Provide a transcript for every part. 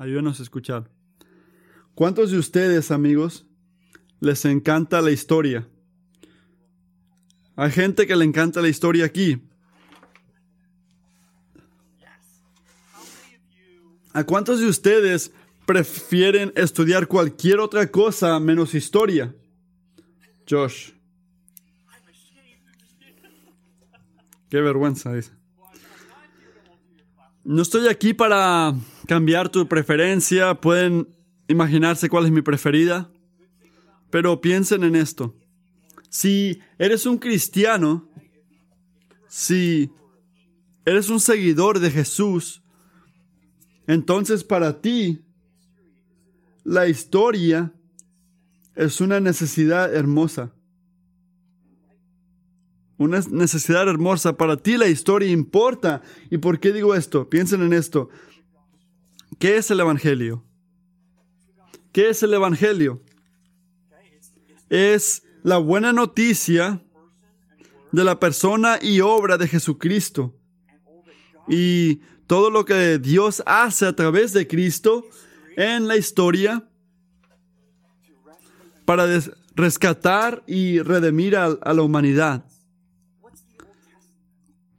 Ayúdenos a escuchar. ¿Cuántos de ustedes, amigos, les encanta la historia? Hay gente que le encanta la historia aquí. ¿A cuántos de ustedes prefieren estudiar cualquier otra cosa menos historia? Josh. Qué vergüenza dice. No estoy aquí para cambiar tu preferencia. Pueden imaginarse cuál es mi preferida. Pero piensen en esto. Si eres un cristiano, si eres un seguidor de Jesús, entonces para ti la historia es una necesidad hermosa. Una necesidad hermosa. Para ti la historia importa. ¿Y por qué digo esto? Piensen en esto. ¿Qué es el Evangelio? ¿Qué es el Evangelio? Es la buena noticia de la persona y obra de Jesucristo. Y todo lo que Dios hace a través de Cristo en la historia para rescatar y redimir a, la humanidad.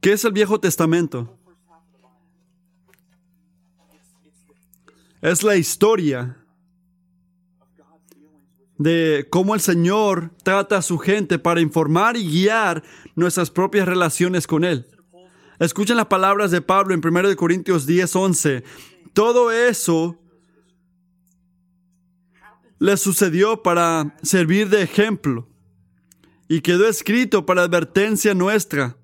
¿Qué es el Viejo Testamento? Es la historia de cómo el Señor trata a su gente para informar y guiar nuestras propias relaciones con Él. Escuchen las palabras de Pablo en 1 Corintios 10, 11. Todo eso le sucedió para servir de ejemplo y quedó escrito para advertencia nuestra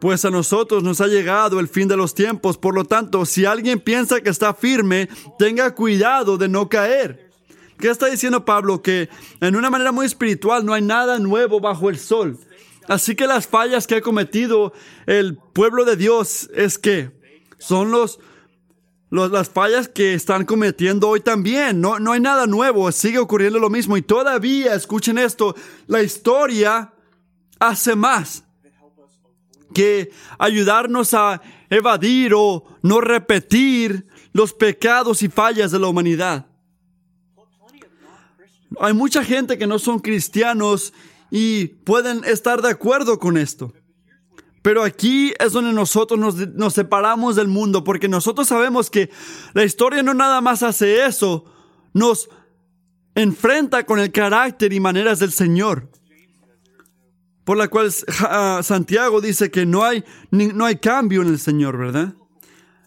pues a nosotros nos ha llegado el fin de los tiempos. Por lo tanto, si alguien piensa que está firme, tenga cuidado de no caer. ¿Qué está diciendo Pablo? Que en una manera muy espiritual no hay nada nuevo bajo el sol. Así que las fallas que ha cometido el pueblo de Dios es que son los, las fallas que están cometiendo hoy también. No, no hay nada nuevo, sigue ocurriendo lo mismo. Y todavía, escuchen esto, la historia hace más que ayudarnos a evadir o no repetir los pecados y fallas de la humanidad. Hay mucha gente que no son cristianos y pueden estar de acuerdo con esto. Pero aquí es donde nosotros nos, nos, separamos del mundo, porque nosotros sabemos que la historia no nada más hace eso, nos enfrenta con el carácter y maneras del Señor por la cual ah, Santiago dice que no hay, no hay cambio en el Señor, ¿verdad?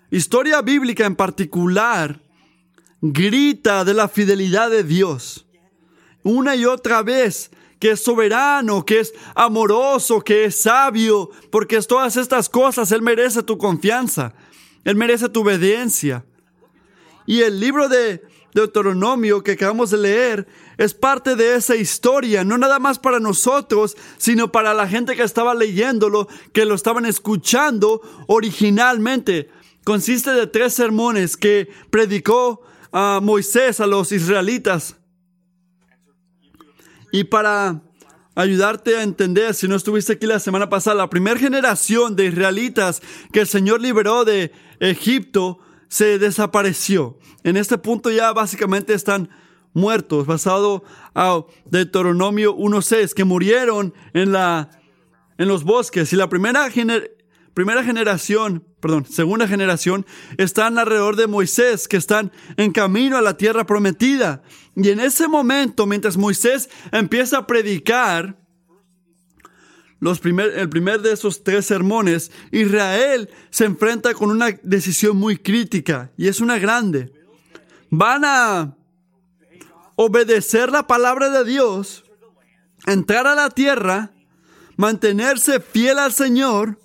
Historia bíblica en particular grita de la fidelidad de Dios. Una y otra vez que es soberano, que es amoroso, que es sabio, porque es todas estas cosas, Él merece tu confianza, Él merece tu obediencia. Y el libro de Deuteronomio que acabamos de leer es parte de esa historia, no nada más para nosotros, sino para la gente que estaba leyéndolo, que lo estaban escuchando originalmente. Consiste de tres sermones que predicó a Moisés a los israelitas. Y para ayudarte a entender, si no estuviste aquí la semana pasada, la primera generación de israelitas que el Señor liberó de Egipto se desapareció. En este punto ya básicamente están muertos, basado a Deuteronomio 1.6, que murieron en, la, en los bosques. Y la primera, primera generación, perdón, segunda generación, están alrededor de Moisés, que están en camino a la tierra prometida. Y en ese momento, mientras Moisés empieza a predicar, el primer de esos tres sermones, Israel se enfrenta con una decisión muy crítica y es una grande. Van a obedecer la palabra de Dios, entrar a la tierra, mantenerse fiel al Señor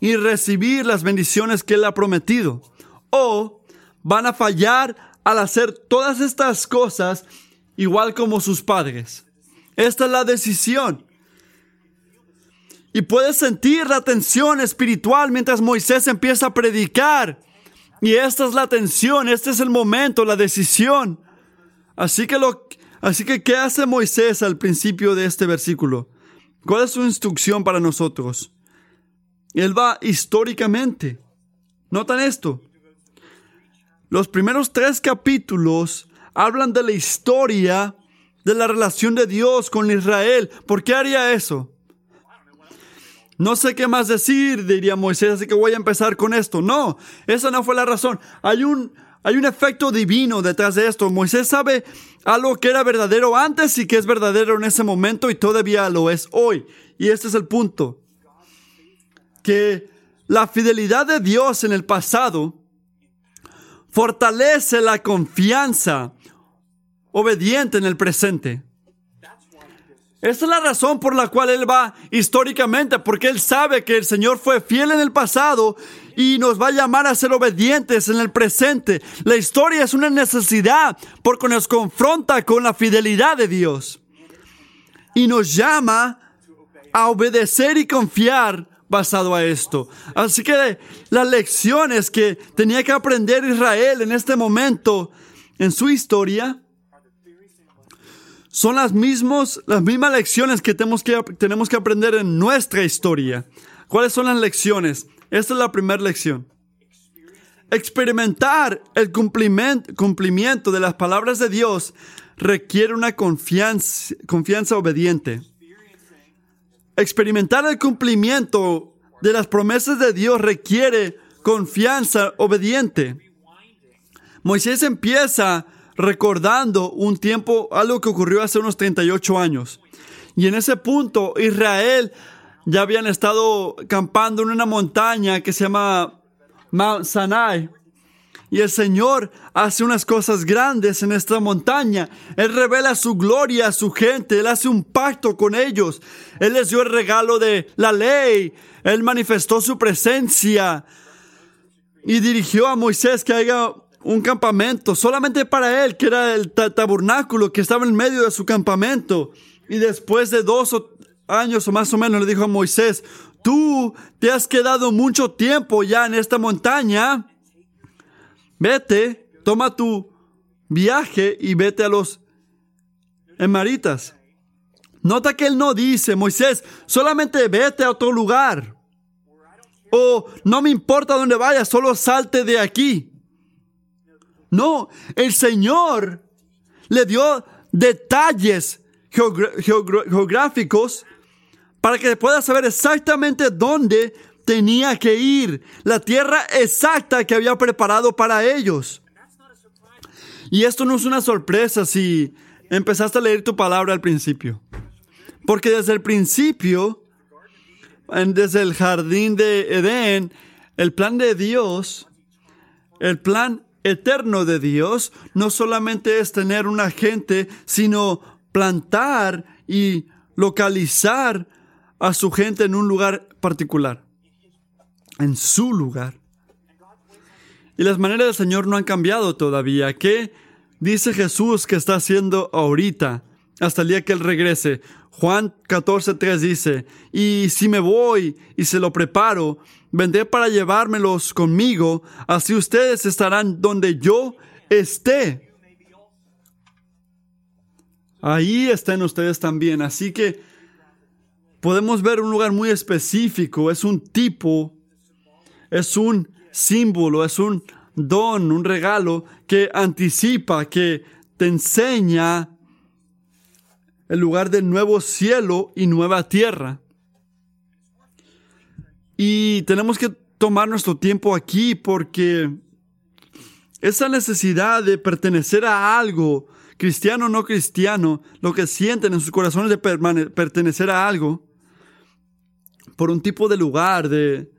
y recibir las bendiciones que Él ha prometido. O van a fallar al hacer todas estas cosas igual como sus padres. Esta es la decisión. Y puedes sentir la tensión espiritual mientras Moisés empieza a predicar. Y esta es la tensión, este es el momento, la decisión. Así que, lo, así que, ¿qué hace Moisés al principio de este versículo? ¿Cuál es su instrucción para nosotros? Él va históricamente. Notan esto. Los primeros tres capítulos hablan de la historia de la relación de Dios con Israel. ¿Por qué haría eso? No sé qué más decir, diría Moisés, así que voy a empezar con esto. No, esa no fue la razón. Hay un, hay un efecto divino detrás de esto. Moisés sabe algo que era verdadero antes y que es verdadero en ese momento y todavía lo es hoy. Y este es el punto. Que la fidelidad de Dios en el pasado fortalece la confianza obediente en el presente. Esta es la razón por la cual Él va históricamente, porque Él sabe que el Señor fue fiel en el pasado y nos va a llamar a ser obedientes en el presente. La historia es una necesidad porque nos confronta con la fidelidad de Dios y nos llama a obedecer y confiar basado a esto. Así que las lecciones que tenía que aprender Israel en este momento en su historia son las, mismos, las mismas lecciones que tenemos, que tenemos que aprender en nuestra historia. ¿Cuáles son las lecciones? Esta es la primera lección. Experimentar el cumplimiento, de las palabras de Dios requiere una confianza, confianza obediente. Experimentar el cumplimiento de las promesas de Dios requiere confianza obediente. Moisés empieza recordando un tiempo, algo que ocurrió hace unos 38 años. Y en ese punto Israel ya habían estado campando en una montaña que se llama Mount Sinai. Y el Señor hace unas cosas grandes en esta montaña. Él revela su gloria a su gente. Él hace un pacto con ellos. Él les dio el regalo de la ley. Él manifestó su presencia. Y dirigió a Moisés que haga un campamento solamente para él, que era el tabernáculo que estaba en medio de su campamento. Y después de dos años o más o menos le dijo a Moisés, tú te has quedado mucho tiempo ya en esta montaña. Vete, toma tu viaje y vete a los Emaritas. Nota que él no dice, Moisés, solamente vete a otro lugar. O no me importa dónde vayas, solo salte de aquí. No, el Señor le dio detalles geográficos para que pueda saber exactamente dónde tenía que ir, la tierra exacta que había preparado para ellos. Y esto no es una sorpresa si empezaste a leer tu palabra al principio. Porque desde el principio, desde el jardín de Edén, el plan de Dios, el plan eterno de Dios no solamente es tener una gente, sino plantar y localizar a su gente en un lugar particular, en su lugar. Y las maneras del Señor no han cambiado todavía. ¿Qué dice Jesús que está haciendo ahorita hasta el día que Él regrese? Juan 14.3 dice, y si me voy y se lo preparo, vendré para llevármelos conmigo, así ustedes estarán donde yo esté. Ahí estén ustedes también, así que podemos ver un lugar muy específico, es un tipo, es un símbolo, es un don, un regalo que anticipa, que te enseña el lugar del nuevo cielo y nueva tierra. Y tenemos que tomar nuestro tiempo aquí porque esa necesidad de pertenecer a algo, cristiano o no cristiano, lo que sienten en sus corazones de pertenecer a algo, por un tipo de lugar, de,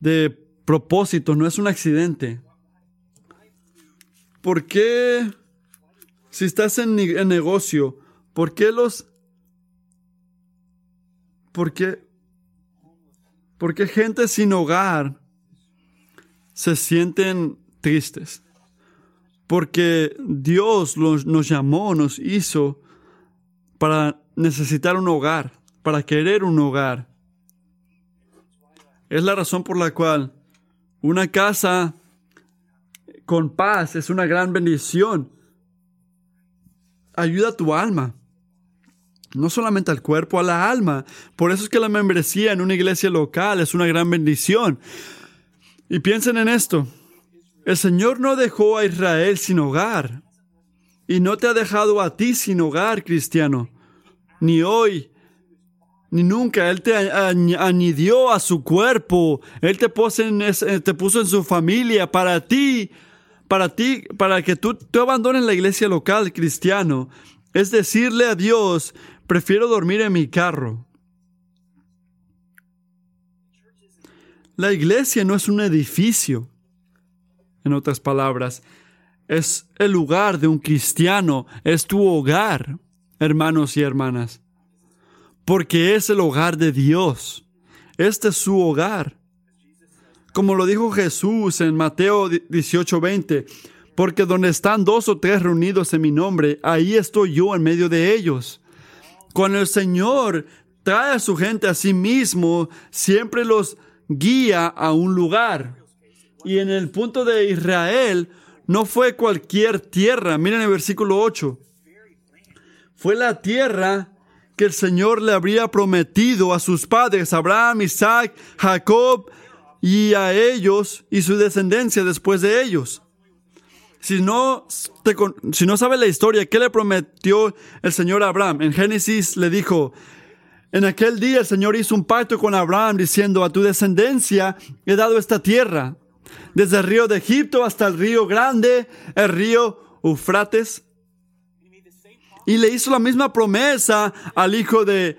de propósito, no es un accidente. ¿Por qué si estás en, negocio, ¿por qué los... ¿Por qué... ¿Por qué gente sin hogar se sienten tristes? Porque Dios nos llamó, nos hizo para necesitar un hogar, para querer un hogar. Es la razón por la cual una casa con paz es una gran bendición ayuda a tu alma. No solamente al cuerpo, a la alma. Por eso es que la membresía en una iglesia local es una gran bendición. Y piensen en esto. El Señor no dejó a Israel sin hogar. Y no te ha dejado a ti sin hogar, cristiano. Ni hoy, ni nunca. Él te añadió a su cuerpo. Él te puso en, te puso en su familia para ti. Para ti, para que tú, tú abandones la iglesia local, cristiano. Es decirle a Dios, prefiero dormir en mi carro. La iglesia no es un edificio. En otras palabras, es el lugar de un cristiano, es tu hogar, hermanos y hermanas, porque es el hogar de Dios. Este es su hogar. Como lo dijo Jesús en Mateo 18:20, porque donde están dos o tres reunidos en mi nombre, ahí estoy yo en medio de ellos. Cuando el Señor trae a su gente a sí mismo, siempre los guía a un lugar. Y en el punto de Israel, no fue cualquier tierra. Miren el versículo 8. Fue la tierra que el Señor le habría prometido a sus padres, Abraham, Isaac, Jacob, y a ellos y su descendencia después de ellos. Si no, si no sabe la historia, ¿qué le prometió el Señor a Abraham? En Génesis le dijo, en aquel día el Señor hizo un pacto con Abraham diciendo, a tu descendencia he dado esta tierra, desde el río de Egipto hasta el río grande, el río Eufrates. Y le hizo la misma promesa al hijo de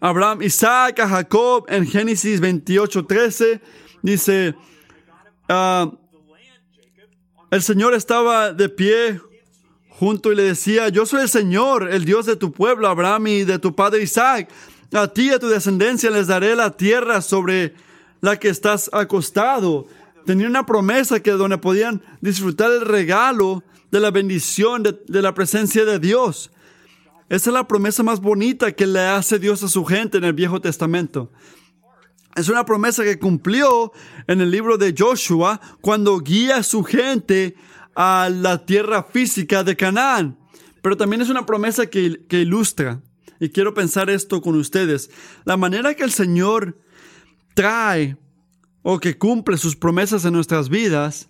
Abraham, Isaac, a Jacob, en Génesis 28, 13. Dice, ah, el Señor estaba de pie junto y le decía, yo soy el Señor, el Dios de tu pueblo, Abraham y de tu padre Isaac. A ti y a tu descendencia les daré la tierra sobre la que estás acostado. Tenía una promesa que donde podían disfrutar el regalo de la bendición de, de la presencia de Dios. Esa es la promesa más bonita que le hace Dios a su gente en el Viejo Testamento. Es una promesa que cumplió en el libro de Joshua cuando guía a su gente a la tierra física de Canaán. Pero también es una promesa que, que ilustra, y quiero pensar esto con ustedes, la manera que el Señor trae o que cumple sus promesas en nuestras vidas.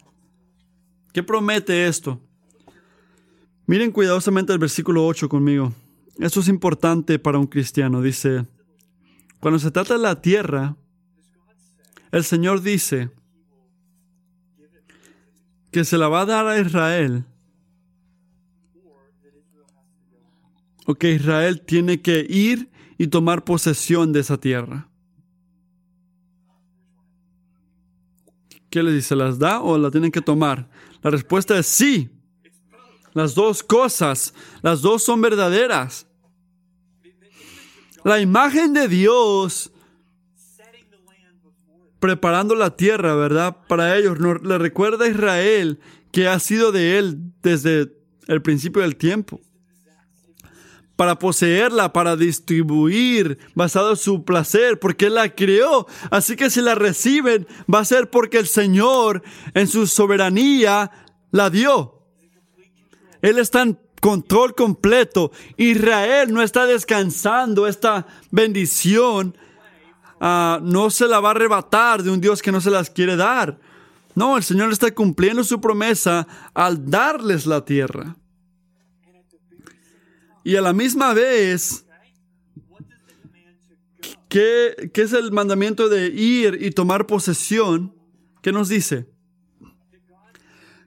¿Qué promete esto? Miren cuidadosamente el versículo 8 conmigo. Esto es importante para un cristiano. Dice, cuando se trata de la tierra, el Señor dice que se la va a dar a Israel o que Israel tiene que ir y tomar posesión de esa tierra. ¿Qué le dice? ¿Las da o la tienen que tomar? La respuesta es sí. Las dos cosas, las dos son verdaderas. La imagen de Dios preparando la tierra, ¿verdad? Para ellos. le recuerda a Israel que ha sido de él desde el principio del tiempo. Para poseerla, para distribuir, basado en su placer, porque Él la creó. Así que si la reciben, va a ser porque el Señor, en su soberanía, la dio. Él está en control completo. Israel no está descansando esta bendición Ah, no se la va a arrebatar de un Dios que no se las quiere dar. No, el Señor está cumpliendo su promesa al darles la tierra. Y a la misma vez, ¿qué, qué es el mandamiento de ir y tomar posesión? ¿Qué nos dice?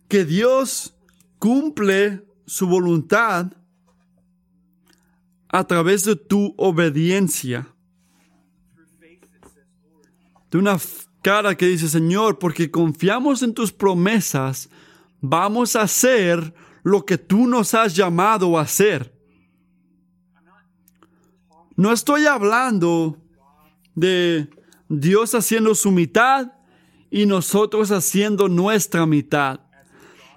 Que Dios cumple su voluntad a través de tu obediencia de una cara que dice, Señor, porque confiamos en tus promesas, vamos a hacer lo que tú nos has llamado a hacer. No estoy hablando de Dios haciendo su mitad y nosotros haciendo nuestra mitad.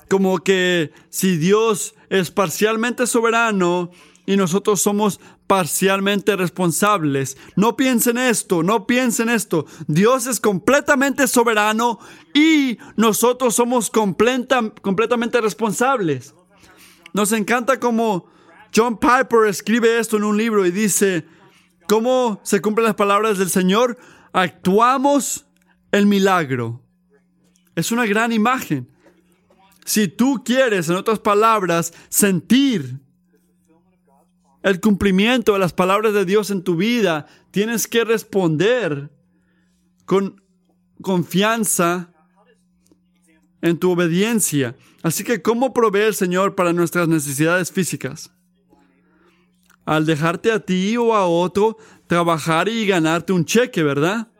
Como que si Dios es parcialmente soberano y nosotros somos parcialmente responsables. No piensen esto, no piensen esto. Dios es completamente soberano y nosotros somos completa, completamente responsables. Nos encanta como John Piper escribe esto en un libro y dice, ¿cómo se cumplen las palabras del Señor? Actuamos el milagro. Es una gran imagen. Si tú quieres, en otras palabras, sentir el cumplimiento de las palabras de Dios en tu vida, tienes que responder con confianza en tu obediencia. Así que, ¿cómo provee el Señor para nuestras necesidades físicas? Al dejarte a ti o a otro trabajar y ganarte un cheque, ¿verdad?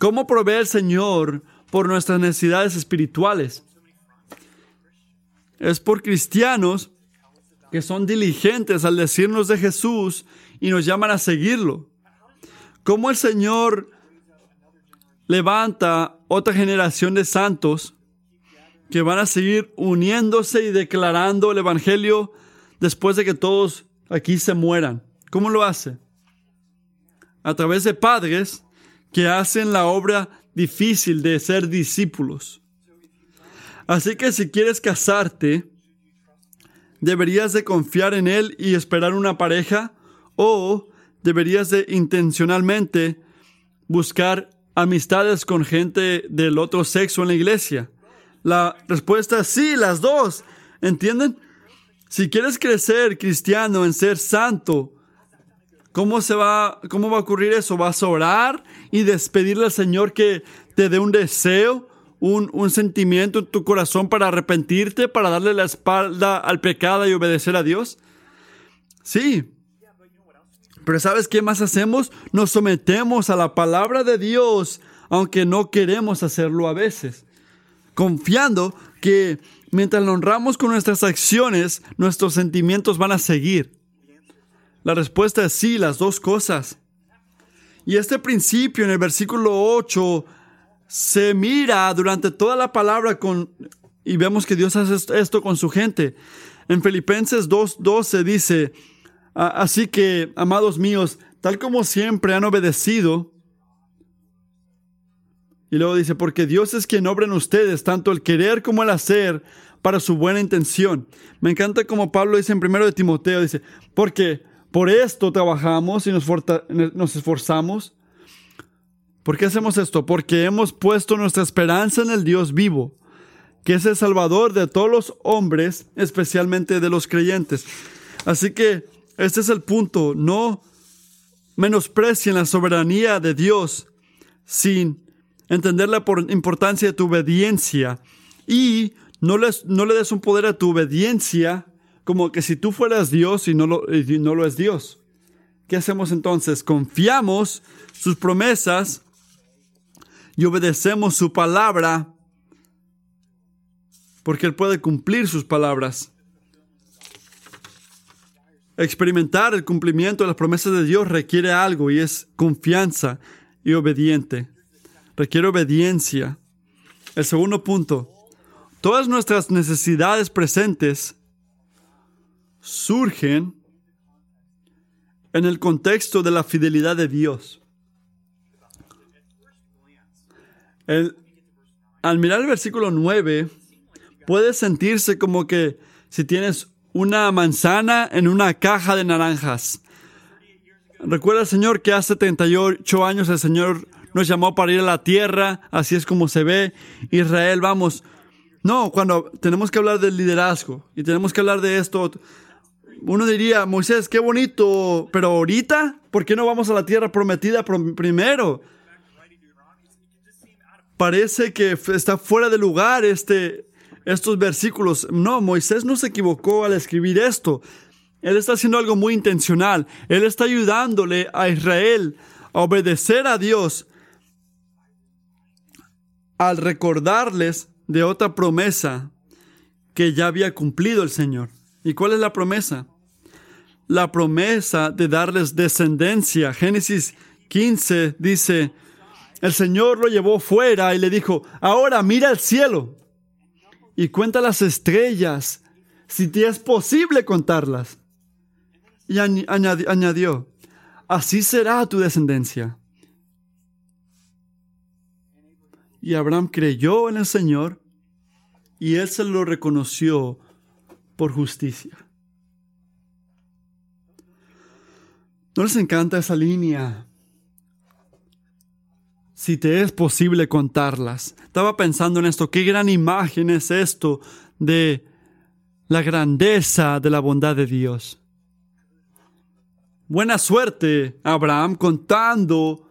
¿Cómo provee el Señor por nuestras necesidades espirituales? Es por cristianos que son diligentes al decirnos de Jesús y nos llaman a seguirlo. ¿Cómo el Señor levanta otra generación de santos que van a seguir uniéndose y declarando el Evangelio después de que todos aquí se mueran? ¿Cómo lo hace? A través de padres que hacen la obra difícil de ser discípulos. Así que si quieres casarte, deberías de confiar en Él y esperar una pareja o deberías de intencionalmente buscar amistades con gente del otro sexo en la iglesia. La respuesta es sí, las dos. ¿Entienden? Si quieres crecer cristiano en ser santo, ¿cómo se va, cómo va a ocurrir eso? ¿Vas a orar y despedirle al Señor que te dé un deseo un, sentimiento en tu corazón para arrepentirte, para darle la espalda al pecado y obedecer a Dios? Sí. Pero ¿sabes qué más hacemos? Nos sometemos a la palabra de Dios, aunque no queremos hacerlo a veces, confiando que mientras lo honramos con nuestras acciones, nuestros sentimientos van a seguir. La respuesta es sí, las dos cosas. Y este principio en el versículo 8 se mira durante toda la palabra con, y vemos que Dios hace esto con su gente. En Filipenses 2.12 dice, así que, amados míos, tal como siempre han obedecido, y luego dice, porque Dios es quien obra en ustedes, tanto el querer como el hacer, para su buena intención. Me encanta como Pablo dice en 1 de Timoteo, dice, porque por esto trabajamos y nos, nos esforzamos ¿Por qué hacemos esto? Porque hemos puesto nuestra esperanza en el Dios vivo, que es el Salvador de todos los hombres, especialmente de los creyentes. Así que este es el punto. No menosprecien la soberanía de Dios sin entender la importancia de tu obediencia y no, les, no le des un poder a tu obediencia como que si tú fueras Dios y no lo, y no lo es Dios. ¿Qué hacemos entonces? Confiamos sus promesas y obedecemos su palabra, porque Él puede cumplir sus palabras. Experimentar el cumplimiento de las promesas de Dios requiere algo y es confianza y obediente. Requiere obediencia. El segundo punto, todas nuestras necesidades presentes surgen en el contexto de la fidelidad de Dios. Al mirar el versículo 9, puede sentirse como que si tienes una manzana en una caja de naranjas. Recuerda, Señor, que hace 38 años el Señor nos llamó para ir a la tierra, así es como se ve. Israel, vamos. No, cuando tenemos que hablar del liderazgo y tenemos que hablar de esto, uno diría, Moisés, qué bonito, pero ahorita, ¿por qué no vamos a la tierra prometida primero? Parece que está fuera de lugar este, estos versículos. No, Moisés no se equivocó al escribir esto. Él está haciendo algo muy intencional. Él está ayudándole a Israel a obedecer a Dios al recordarles de otra promesa que ya había cumplido el Señor. ¿Y cuál es la promesa? La promesa de darles descendencia. Génesis 15 dice, el Señor lo llevó fuera y le dijo, ahora mira al cielo y cuenta las estrellas, si te es posible contarlas. Y añadió, así será tu descendencia. Y Abraham creyó en el Señor y él se lo reconoció por justicia. ¿No les encanta esa línea? Si te es posible contarlas. Estaba pensando en esto, qué gran imagen es esto de la grandeza de la bondad de Dios. Buena suerte, Abraham, contando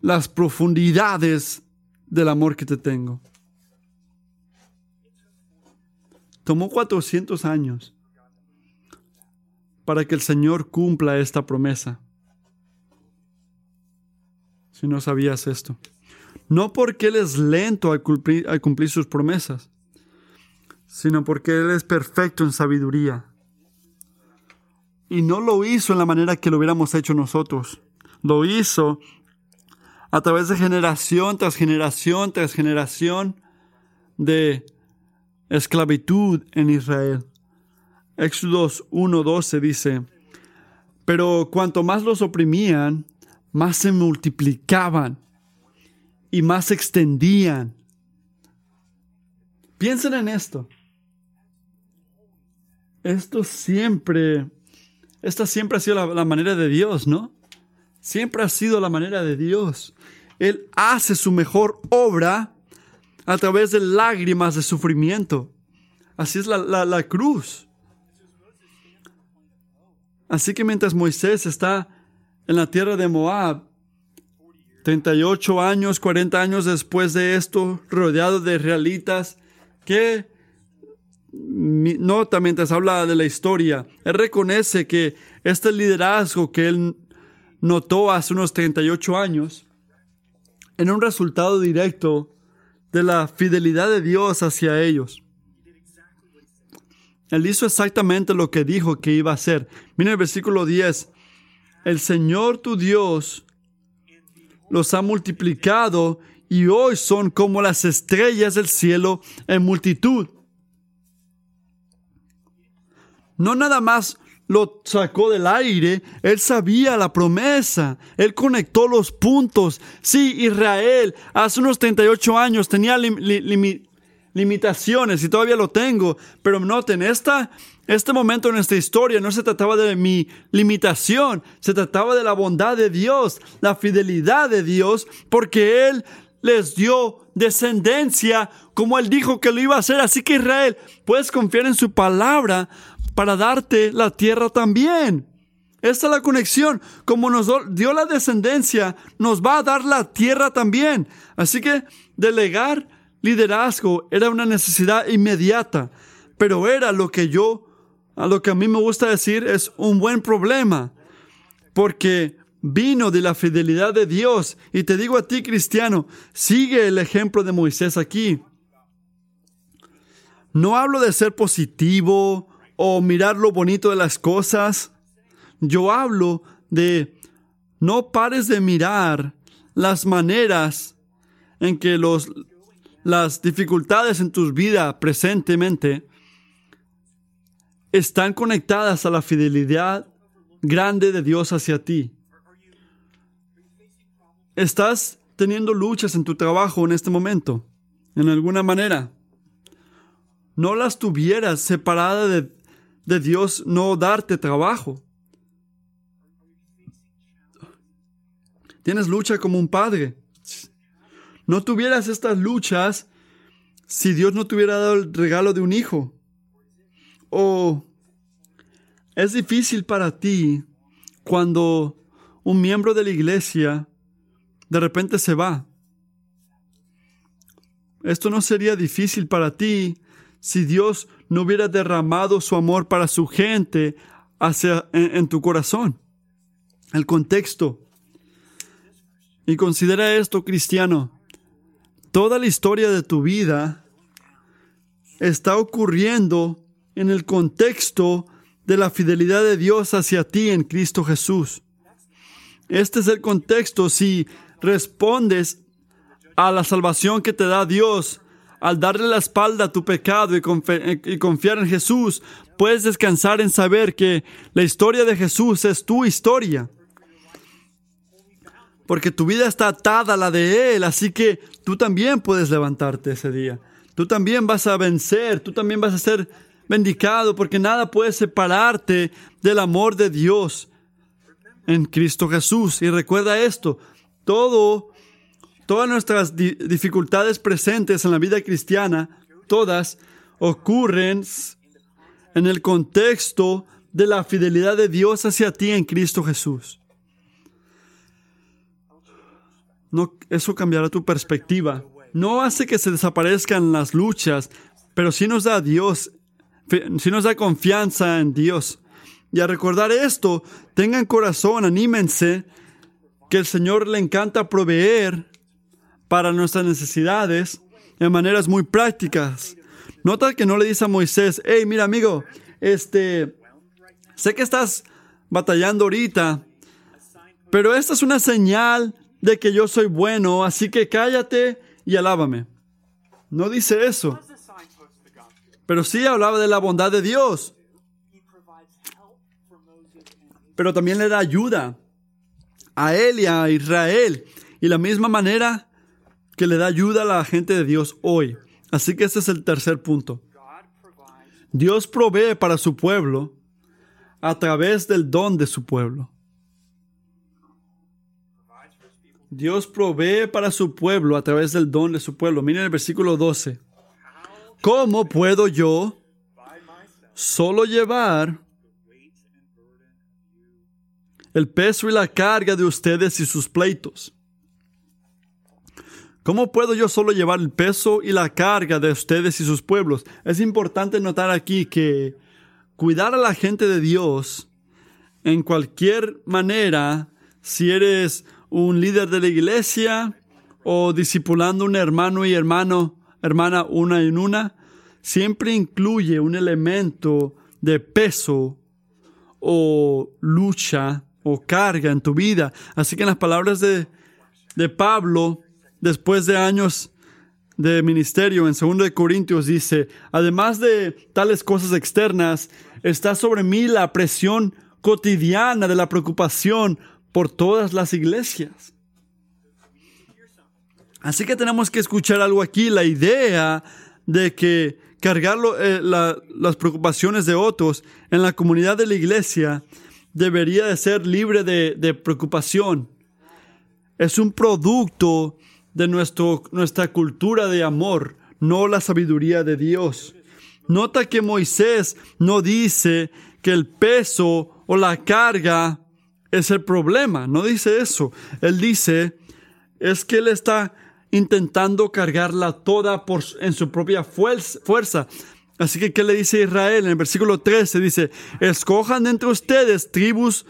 las profundidades del amor que te tengo. Tomó 400 años para que el Señor cumpla esta promesa. Si no sabías esto. No porque Él es lento al cumplir, al cumplir sus promesas, sino porque Él es perfecto en sabiduría. Y no lo hizo en la manera que lo hubiéramos hecho nosotros. Lo hizo a través de generación tras generación tras generación de esclavitud en Israel. Éxodos 1.12 dice, pero cuanto más los oprimían, más se multiplicaban y más se extendían. Piensen en esto. Esto siempre, esta siempre ha sido la, la manera de Dios, ¿no? Siempre ha sido la manera de Dios. Él hace su mejor obra a través de lágrimas de sufrimiento. Así es la, cruz. Así que mientras Moisés está en la tierra de Moab, 38 años, 40 años después de esto, rodeado de israelitas, que nota mientras habla de la historia, él reconoce que este liderazgo que él notó hace unos 38 años, en un resultado directo de la fidelidad de Dios hacia ellos. Él hizo exactamente lo que dijo que iba a hacer. Mira el versículo 10. El Señor tu Dios los ha multiplicado y hoy son como las estrellas del cielo en multitud. No nada más lo sacó del aire, él sabía la promesa, él conectó los puntos. Sí, Israel hace unos 38 años tenía limitaciones y todavía lo tengo, pero noten, esta, este momento en nuestra historia no se trataba de mi limitación, se trataba de la bondad de Dios, la fidelidad de Dios, porque Él les dio descendencia como Él dijo que lo iba a hacer. Así que Israel, puedes confiar en su palabra para darte la tierra también. Esta es la conexión. Como nos dio la descendencia, nos va a dar la tierra también. Así que delegar liderazgo era una necesidad inmediata, pero era lo que yo, a lo que a mí me gusta decir, es un buen problema, porque vino de la fidelidad de Dios. Y te digo a ti, cristiano, sigue el ejemplo de Moisés aquí. No hablo de ser positivo o mirar lo bonito de las cosas. Yo hablo de no pares de mirar las maneras en que los, las dificultades en tu vida presentemente están conectadas a la fidelidad grande de Dios hacia ti. ¿Estás teniendo luchas en tu trabajo en este momento? En alguna manera. No las tuvieras separadas de, de Dios no darte trabajo. Tienes lucha como un padre. No tuvieras estas luchas si Dios no te hubiera dado el regalo de un hijo. O es difícil para ti cuando un miembro de la iglesia de repente se va. Esto no sería difícil para ti si Dios no hubiera derramado su amor para su gente hacia, en, tu corazón. El contexto. Y considera esto, cristiano. Toda la historia de tu vida está ocurriendo en el contexto de la fidelidad de Dios hacia ti en Cristo Jesús. Este es el contexto si respondes a la salvación que te da Dios al darle la espalda a tu pecado y, confiar en Jesús, puedes descansar en saber que la historia de Jesús es tu historia. Porque tu vida está atada a la de Él, así que tú también puedes levantarte ese día. Tú también vas a vencer, tú también vas a ser bendicado porque nada puede separarte del amor de Dios en Cristo Jesús. Y recuerda esto, todo, todas nuestras dificultades presentes en la vida cristiana, todas ocurren en el contexto de la fidelidad de Dios hacia ti en Cristo Jesús. No, eso cambiará tu perspectiva. No hace que se desaparezcan las luchas, pero sí nos da Dios, sí nos da confianza en Dios. Y a recordar esto, tengan corazón, anímense, que el Señor le encanta proveer para nuestras necesidades de maneras muy prácticas. Nota que no le dice a Moisés, hey, mira amigo, este, sé que estás batallando ahorita, pero esta es una señal de que yo soy bueno, así que cállate y alábame. No dice eso. Pero sí hablaba de la bondad de Dios pero también le da ayuda a él y a Israel. Y la misma manera que le da ayuda a la gente de Dios hoy. Así que ese es el tercer punto. Dios provee para su pueblo a través del don de su pueblo. Dios provee para su pueblo a través del don de su pueblo. Miren el versículo 12. ¿Cómo puedo yo solo llevar el peso y la carga de ustedes y sus pleitos. ¿Cómo puedo yo solo llevar el peso y la carga de ustedes y sus pueblos? Es importante notar aquí que cuidar a la gente de Dios en cualquier manera, si eres un líder de la iglesia o discipulando un hermano y hermano, hermana una en una, siempre incluye un elemento de peso o lucha o carga en tu vida. Así que en las palabras de, de Pablo, después de años de ministerio en 2 de Corintios dice, además de tales cosas externas, está sobre mí la presión cotidiana de la preocupación por todas las iglesias. Así que tenemos que escuchar algo aquí, la idea de que cargar eh, las preocupaciones de otros en la comunidad de la iglesia debería de ser libre de, preocupación. Es un producto de nuestra cultura de amor, no la sabiduría de Dios. Nota que Moisés no dice que el peso o la carga es el problema, no dice eso. Él dice es que él está intentando cargarla toda por, en su propia fuerza. Así que, ¿qué le dice Israel? En el versículo 13 dice, escojan entre ustedes tribus,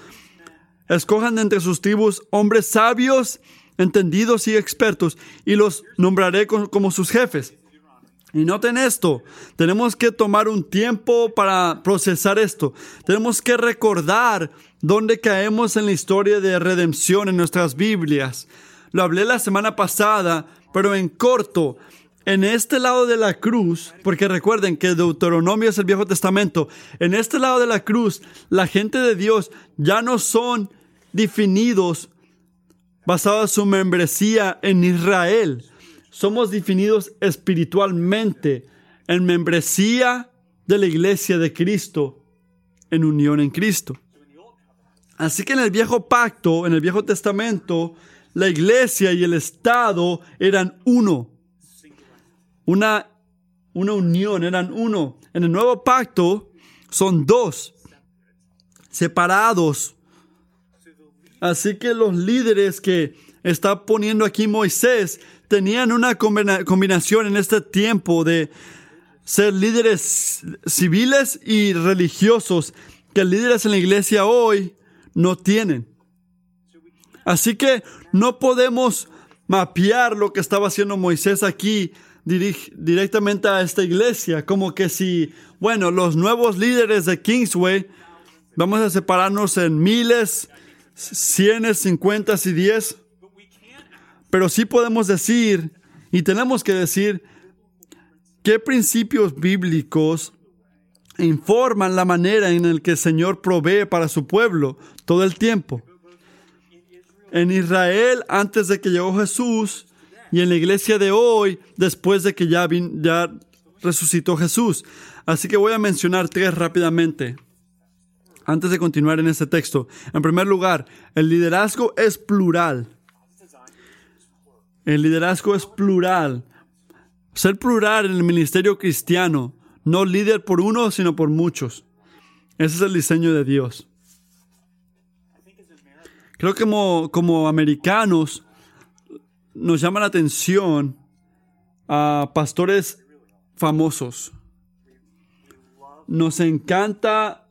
escojan entre sus tribus hombres sabios, entendidos y expertos, y los nombraré como sus jefes. Y noten esto, tenemos que tomar un tiempo para procesar esto. Tenemos que recordar dónde caemos en la historia de redención en nuestras Biblias. Lo hablé la semana pasada, pero en corto, en este lado de la cruz, porque recuerden que Deuteronomio es el Viejo Testamento, en este lado de la cruz, la gente de Dios ya no son definidos basados en su membresía en Israel. Somos definidos espiritualmente en membresía de la iglesia de Cristo, en unión en Cristo. Así que en el viejo pacto, en el viejo testamento, la iglesia y el Estado eran uno una, una unión, eran uno. En el nuevo pacto son dos, separados. Así que los líderes que está poniendo aquí Moisés tenían una combinación en este tiempo de ser líderes civiles y religiosos que líderes en la iglesia hoy no tienen. Así que no podemos mapear lo que estaba haciendo Moisés aquí directamente a esta iglesia, como que si, bueno, los nuevos líderes de Kingsway, vamos a separarnos en miles, cienes, cincuentas y diez, pero sí podemos decir, y tenemos que decir, qué principios bíblicos informan la manera en la que el Señor provee para su pueblo todo el tiempo. En Israel, antes de que llegó Jesús, y en la iglesia de hoy, después de que ya, ya resucitó Jesús. Así que voy a mencionar tres rápidamente. Antes de continuar en este texto. En primer lugar, el liderazgo es plural. El liderazgo es plural. Ser plural en el ministerio cristiano, no líder por uno, sino por muchos. Ese es el diseño de Dios. Creo que como, como americanos nos llama la atención a pastores famosos. Nos encanta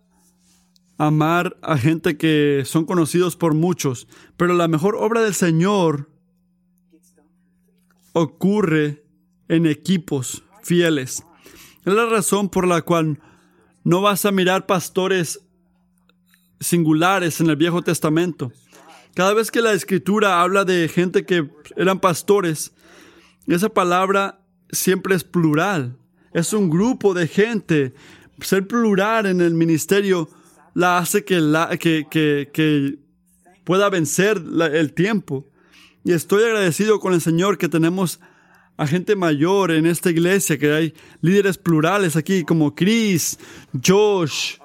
amar a gente que son conocidos por muchos, pero la mejor obra del Señor ocurre en equipos fieles. Es la razón por la cual no vas a mirar pastores singulares en el Viejo Testamento. Cada vez que la escritura habla de gente que eran pastores, esa palabra siempre es plural. Es un grupo de gente. Ser plural en el ministerio la hace que, pueda vencer el tiempo. Y estoy agradecido con el Señor que tenemos a gente mayor en esta iglesia, que hay líderes plurales aquí como Chris, Josh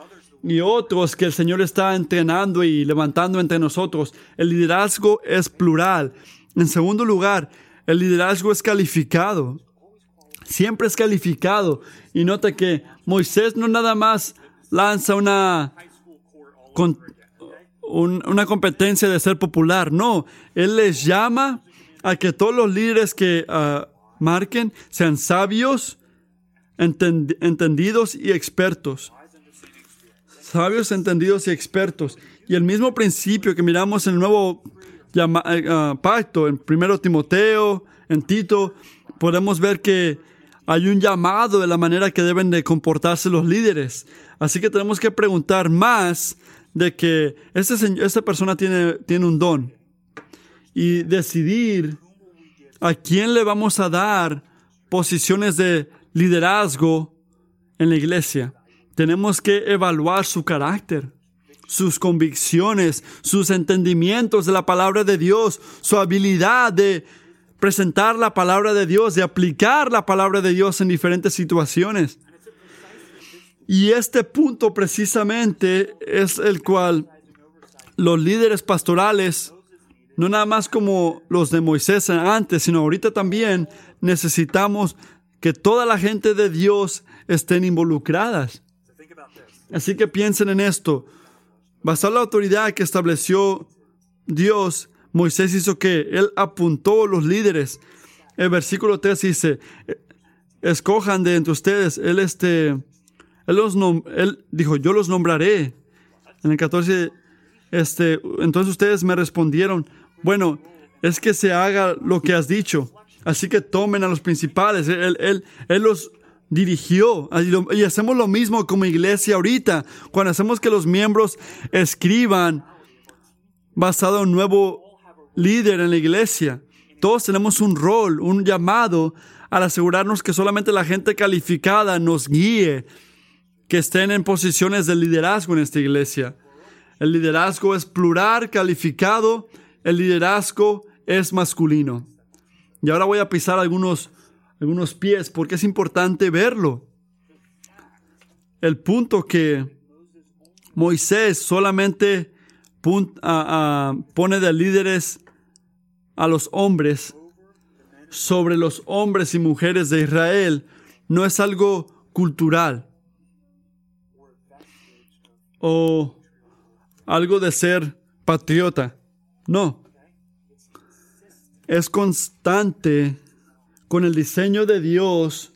y otros que el Señor está entrenando y levantando entre nosotros. El liderazgo es plural. En segundo lugar, el liderazgo es calificado. Siempre es calificado. Y nota que Moisés no nada más lanza una, una competencia de ser popular. No, él les llama a que todos los líderes que ah, marquen sean sabios, entendidos y expertos. Sabios, entendidos y expertos. Y el mismo principio que miramos en el nuevo eh, ah, pacto, en primero Timoteo, en Tito, podemos ver que hay un llamado de la manera que deben de comportarse los líderes. Así que tenemos que preguntar más de que este, esta persona tiene, tiene un don y decidir a quién le vamos a dar posiciones de liderazgo en la iglesia. Tenemos que evaluar su carácter, sus convicciones, sus entendimientos de la palabra de Dios, su habilidad de presentar la palabra de Dios, de aplicar la palabra de Dios en diferentes situaciones. Y este punto precisamente es el cual los líderes pastorales, no nada más como los de Moisés antes, sino ahorita también necesitamos que toda la gente de Dios estén involucradas. Así que piensen en esto. Basado en la autoridad que estableció Dios, Moisés hizo que él apuntó los líderes. El versículo 3 dice, escojan de entre ustedes, él este, él, los él dijo, yo los nombraré. En el 14, este, entonces ustedes me respondieron, bueno, es que se haga lo que has dicho. Así que tomen a los principales. Él, él, él los dirigió. Y hacemos lo mismo como iglesia ahorita. Cuando hacemos que los miembros escriban basado en un nuevo líder en la iglesia. Todos tenemos un rol, un llamado al asegurarnos que solamente la gente calificada nos guíe, que estén en posiciones de liderazgo en esta iglesia. El liderazgo es plural, calificado. El liderazgo es masculino. Y ahora voy a pisar algunos algunos pies, porque es importante verlo. El punto que Moisés solamente pone de líderes a los hombres sobre los hombres y mujeres de Israel no es algo cultural o algo de ser patriota. No. Es constante con el diseño de Dios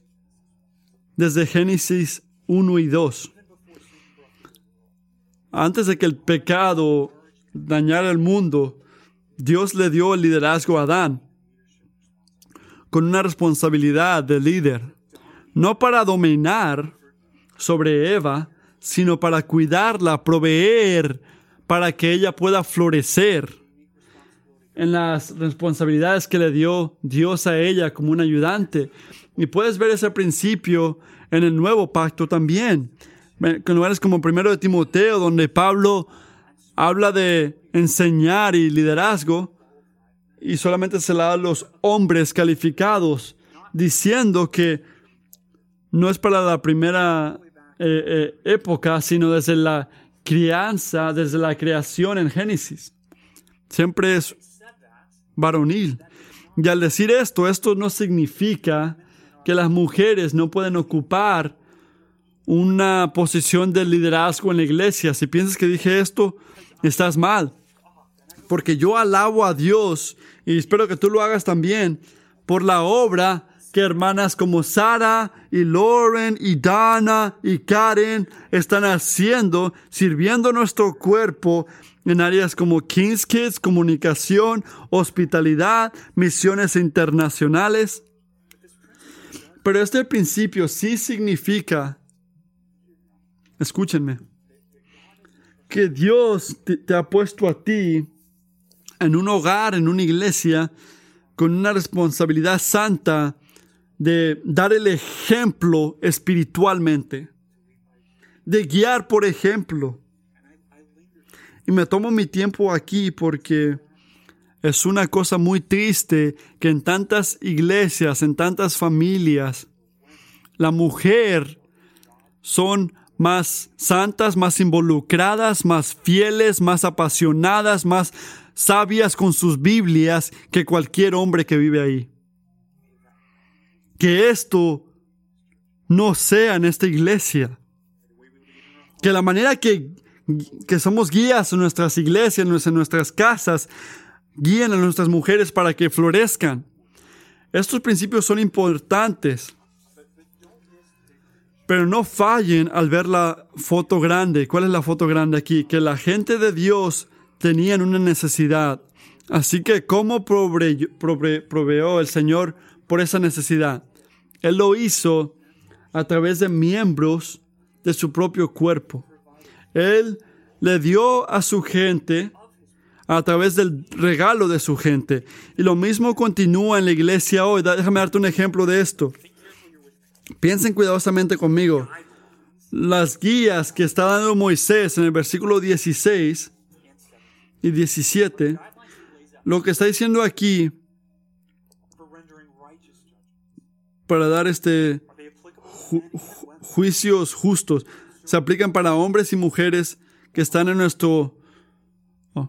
desde Génesis 1 y 2. Antes de que el pecado dañara el mundo, Dios le dio el liderazgo a Adán con una responsabilidad de líder, no para dominar sobre Eva, sino para cuidarla, proveer para que ella pueda florecer en las responsabilidades que le dio Dios a ella como un ayudante. Y puedes ver ese principio en el nuevo pacto también. En lugares como primero de Timoteo, donde Pablo habla de enseñar y liderazgo, y solamente se le da a los hombres calificados, diciendo que no es para la primera eh, eh, época, sino desde la crianza, desde la creación en Génesis. Siempre es varonil. Y al decir esto, esto no significa que las mujeres no pueden ocupar una posición de liderazgo en la iglesia. Si piensas que dije esto, estás mal. Porque yo alabo a Dios y espero que tú lo hagas también por la obra que hermanas como Sara y Lauren y Dana y Karen están haciendo, sirviendo nuestro cuerpo en áreas como King's Kids, comunicación, hospitalidad, misiones internacionales. Pero este principio sí significa, escúchenme, que Dios te, ha puesto a ti en un hogar, en una iglesia, con una responsabilidad santa de dar el ejemplo espiritualmente, de guiar por ejemplo. Y me tomo mi tiempo aquí porque es una cosa muy triste que en tantas iglesias, en tantas familias, la mujer son más santas, más involucradas, más fieles, más apasionadas, más sabias con sus Biblias que cualquier hombre que vive ahí que esto no sea en esta iglesia. Que la manera que, somos guías en nuestras iglesias, en nuestras casas, guíen a nuestras mujeres para que florezcan. Estos principios son importantes. Pero no fallen al ver la foto grande. ¿Cuál es la foto grande aquí? Que la gente de Dios tenían una necesidad. Así que, ¿cómo proveó el Señor por esa necesidad? Él lo hizo a través de miembros de su propio cuerpo. Él le dio a su gente a través del regalo de su gente. Y lo mismo continúa en la iglesia hoy. Déjame darte un ejemplo de esto. Piensen cuidadosamente conmigo. Las guías que está dando Moisés en el versículo 16 y 17, lo que está diciendo aquí para dar este juicios justos. Se aplican para hombres y mujeres que están en nuestro oh,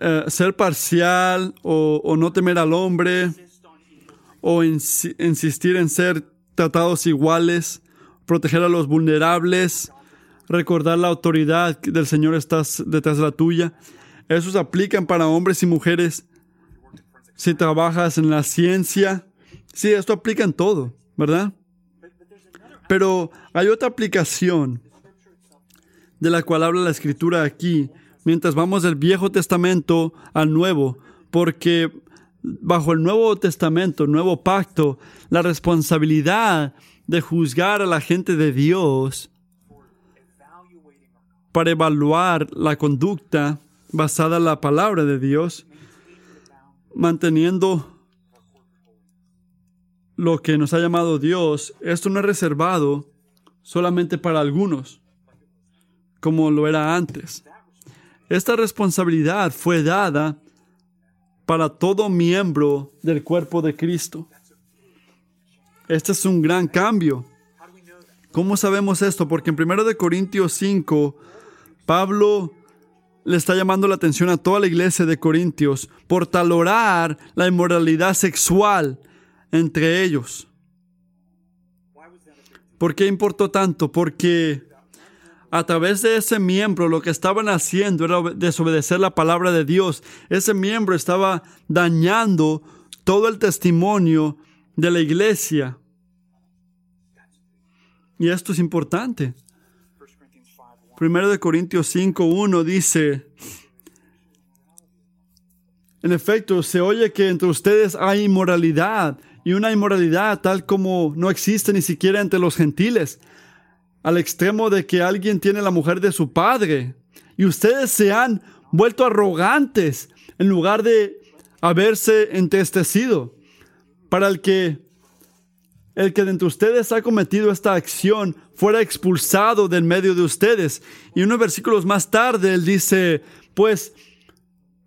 eh, ser parcial o, no temer al hombre o insistir en ser tratados iguales, proteger a los vulnerables, recordar la autoridad del Señor estás detrás de la tuya. Esos aplican para hombres y mujeres si trabajas en la ciencia. Sí, esto aplica en todo, ¿verdad? Pero hay otra aplicación de la cual habla la escritura aquí, mientras vamos del Viejo Testamento al Nuevo, porque bajo el Nuevo Testamento, el Nuevo Pacto, la responsabilidad de juzgar a la gente de Dios para evaluar la conducta basada en la palabra de Dios manteniendo lo que nos ha llamado Dios, esto no es reservado solamente para algunos, como lo era antes. Esta responsabilidad fue dada para todo miembro del cuerpo de Cristo. Este es un gran cambio. ¿Cómo sabemos esto? Porque en 1 Corintios 5, Pablo le está llamando la atención a toda la iglesia de Corintios por talorar la inmoralidad sexual entre ellos. ¿Por qué importó tanto? Porque a través de ese miembro lo que estaban haciendo era desobedecer la palabra de Dios. Ese miembro estaba dañando todo el testimonio de la iglesia. Y esto es importante. Primero de Corintios 5.1 dice, en efecto, se oye que entre ustedes hay inmoralidad y una inmoralidad tal como no existe ni siquiera entre los gentiles, al extremo de que alguien tiene la mujer de su padre. Y ustedes se han vuelto arrogantes en lugar de haberse entristecido. Para el que el que de entre ustedes ha cometido esta acción fuera expulsado del medio de ustedes. Y unos versículos más tarde él dice, pues,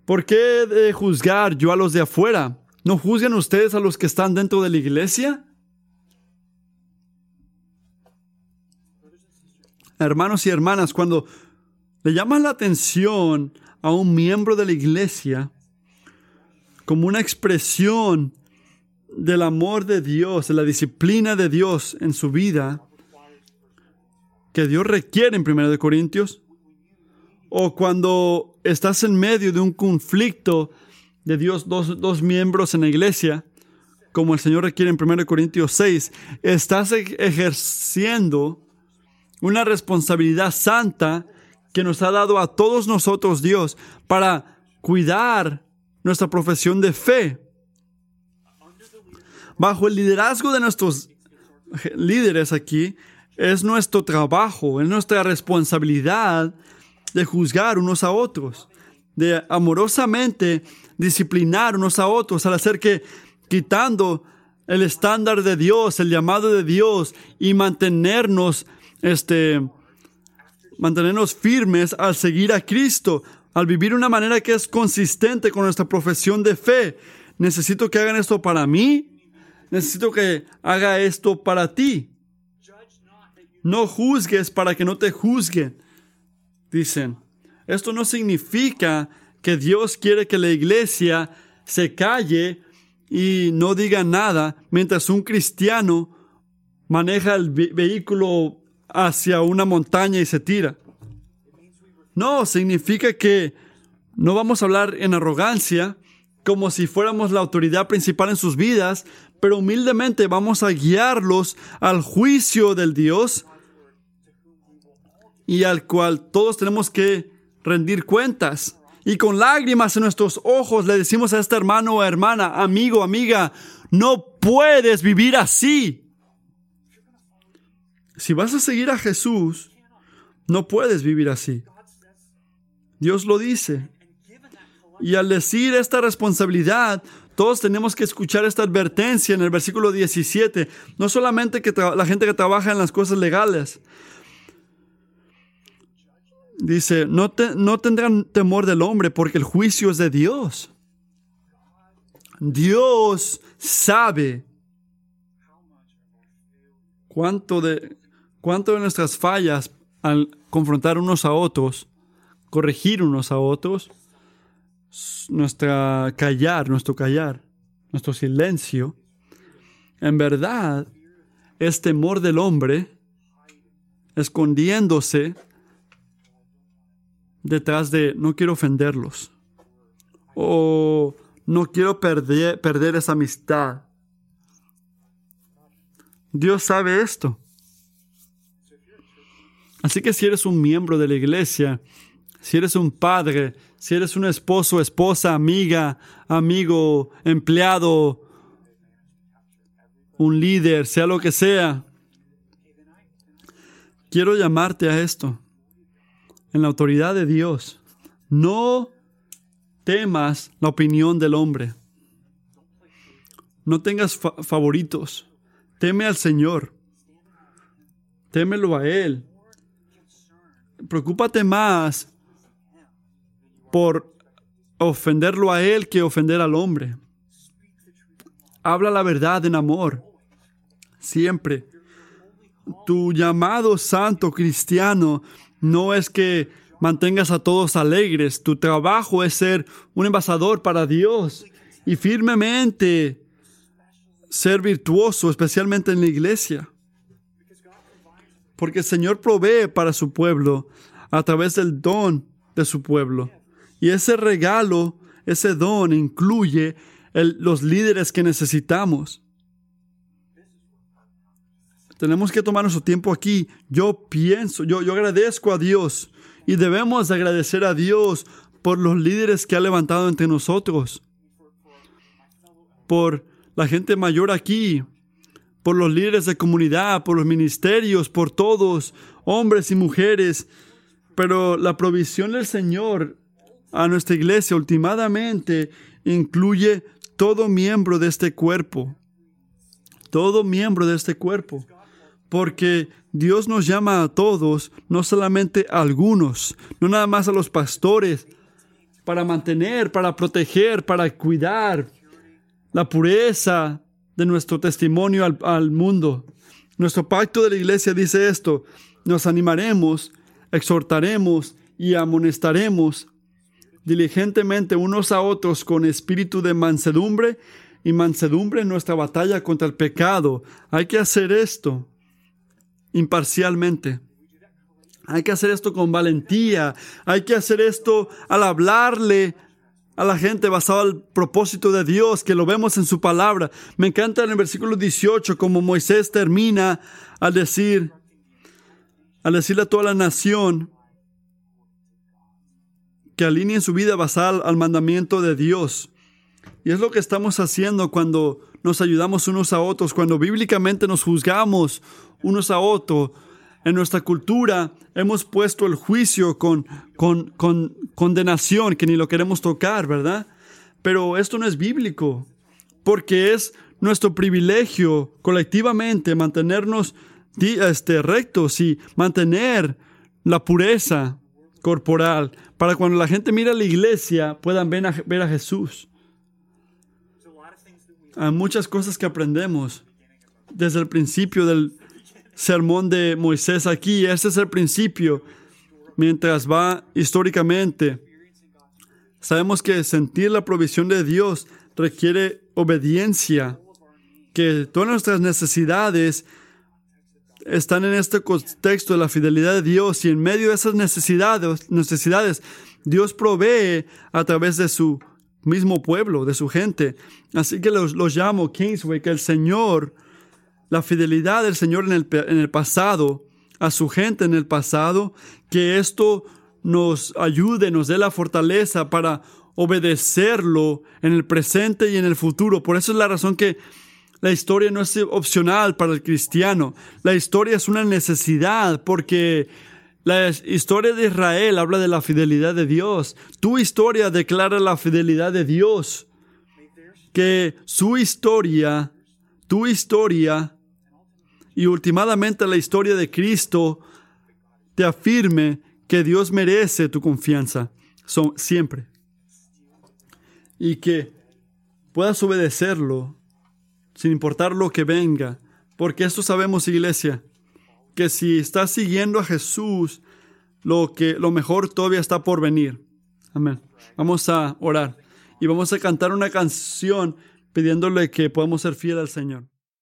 ¿por qué de juzgar yo a los de afuera? ¿No juzgan ustedes a los que están dentro de la iglesia? Hermanos y hermanas, cuando le llamas la atención a un miembro de la iglesia como una expresión del amor de Dios, de la disciplina de Dios en su vida, que Dios requiere en 1 Corintios, o cuando estás en medio de un conflicto de Dios, dos, dos miembros en la iglesia, como el Señor requiere en 1 Corintios 6, estás ejerciendo una responsabilidad santa que nos ha dado a todos nosotros Dios para cuidar nuestra profesión de fe. Bajo el liderazgo de nuestros líderes aquí, es nuestro trabajo, es nuestra responsabilidad de juzgar unos a otros, de amorosamente disciplinar unos a otros, al hacer que quitando el estándar de Dios, el llamado de Dios y mantenernos, este, mantenernos firmes al seguir a Cristo, al vivir una manera que es consistente con nuestra profesión de fe. Necesito que hagan esto para mí, necesito que haga esto para ti. No juzgues para que no te juzguen, dicen. Esto no significa que Dios quiere que la iglesia se calle y no diga nada mientras un cristiano maneja el vehículo hacia una montaña y se tira. No, significa que no vamos a hablar en arrogancia, como si fuéramos la autoridad principal en sus vidas, pero humildemente vamos a guiarlos al juicio del Dios y al cual todos tenemos que rendir cuentas y con lágrimas en nuestros ojos le decimos a este hermano o hermana, amigo, amiga, no puedes vivir así. Si vas a seguir a Jesús, no puedes vivir así. Dios lo dice. Y al decir esta responsabilidad, todos tenemos que escuchar esta advertencia en el versículo 17. No solamente que la gente que trabaja en las cosas legales, Dice, no, no tendrán temor del hombre porque el juicio es de Dios. Dios sabe cuánto de, cuánto de nuestras fallas al confrontar unos a otros, corregir unos a otros, nuestra callar, nuestro callar, nuestro silencio, en verdad es temor del hombre escondiéndose detrás de no quiero ofenderlos o no quiero perder, perder esa amistad. Dios sabe esto. Así que si eres un miembro de la iglesia, si eres un padre, si eres un esposo, esposa, amiga, amigo, empleado, un líder, sea lo que sea, quiero llamarte a esto en la autoridad de Dios. No temas la opinión del hombre. No tengas favoritos. Teme al Señor. Témelo a Él. Preocúpate más por ofenderlo a Él que ofender al hombre. Habla la verdad en amor. Siempre. Tu llamado santo cristiano no es que mantengas a todos alegres, tu trabajo es ser un embajador para Dios y firmemente ser virtuoso, especialmente en la iglesia. Porque el Señor provee para su pueblo a través del don de su pueblo. Y ese regalo, ese don incluye los líderes que necesitamos. Tenemos que tomar nuestro tiempo aquí. Yo pienso, yo, yo agradezco a Dios y debemos agradecer a Dios por los líderes que ha levantado entre nosotros, por la gente mayor aquí, por los líderes de comunidad, por los ministerios, por todos, hombres y mujeres. Pero la provisión del Señor a nuestra iglesia últimamente incluye todo miembro de este cuerpo. Todo miembro de este cuerpo porque Dios nos llama a todos, no solamente a algunos, no nada más a los pastores, para mantener, para proteger, para cuidar la pureza de nuestro testimonio al, mundo. Nuestro pacto de la iglesia dice esto, nos animaremos, exhortaremos y amonestaremos diligentemente unos a otros con espíritu de mansedumbre y mansedumbre en nuestra batalla contra el pecado. Hay que hacer esto imparcialmente. Hay que hacer esto con valentía. Hay que hacer esto al hablarle a la gente basado al propósito de Dios, que lo vemos en su palabra. Me encanta en el versículo 18 como Moisés termina al decir, al decirle a toda la nación que alineen su vida basada al mandamiento de Dios. Y es lo que estamos haciendo cuando nos ayudamos unos a otros, cuando bíblicamente nos juzgamos unos a otros en nuestra cultura hemos puesto el juicio con, con, condenación, que ni lo queremos tocar, ¿verdad? Pero esto no es bíblico, porque es nuestro privilegio colectivamente mantenernos este, rectos y mantener la pureza corporal para cuando la gente mira a la iglesia puedan ver a, ver a Jesús. Hay muchas cosas que aprendemos desde el principio del, sermón de Moisés aquí. Este es el principio. Mientras va históricamente, sabemos que sentir la provisión de Dios requiere obediencia, que todas nuestras necesidades están en este contexto de la fidelidad de Dios y en medio de esas necesidades, necesidades Dios provee a través de su mismo pueblo, de su gente. Así que los, los llamo Kingsway, que el Señor la fidelidad del Señor en el, en el pasado, a su gente en el pasado, que esto nos ayude, nos dé la fortaleza para obedecerlo en el presente y en el futuro. Por eso es la razón que la historia no es opcional para el cristiano. La historia es una necesidad porque la historia de Israel habla de la fidelidad de Dios. Tu historia declara la fidelidad de Dios. Que su historia, tu historia, y últimamente la historia de Cristo te afirme que Dios merece tu confianza siempre y que puedas obedecerlo sin importar lo que venga, porque esto sabemos, iglesia, que si estás siguiendo a Jesús, lo que lo mejor todavía está por venir. Amén. Vamos a orar y vamos a cantar una canción pidiéndole que podamos ser fieles al Señor.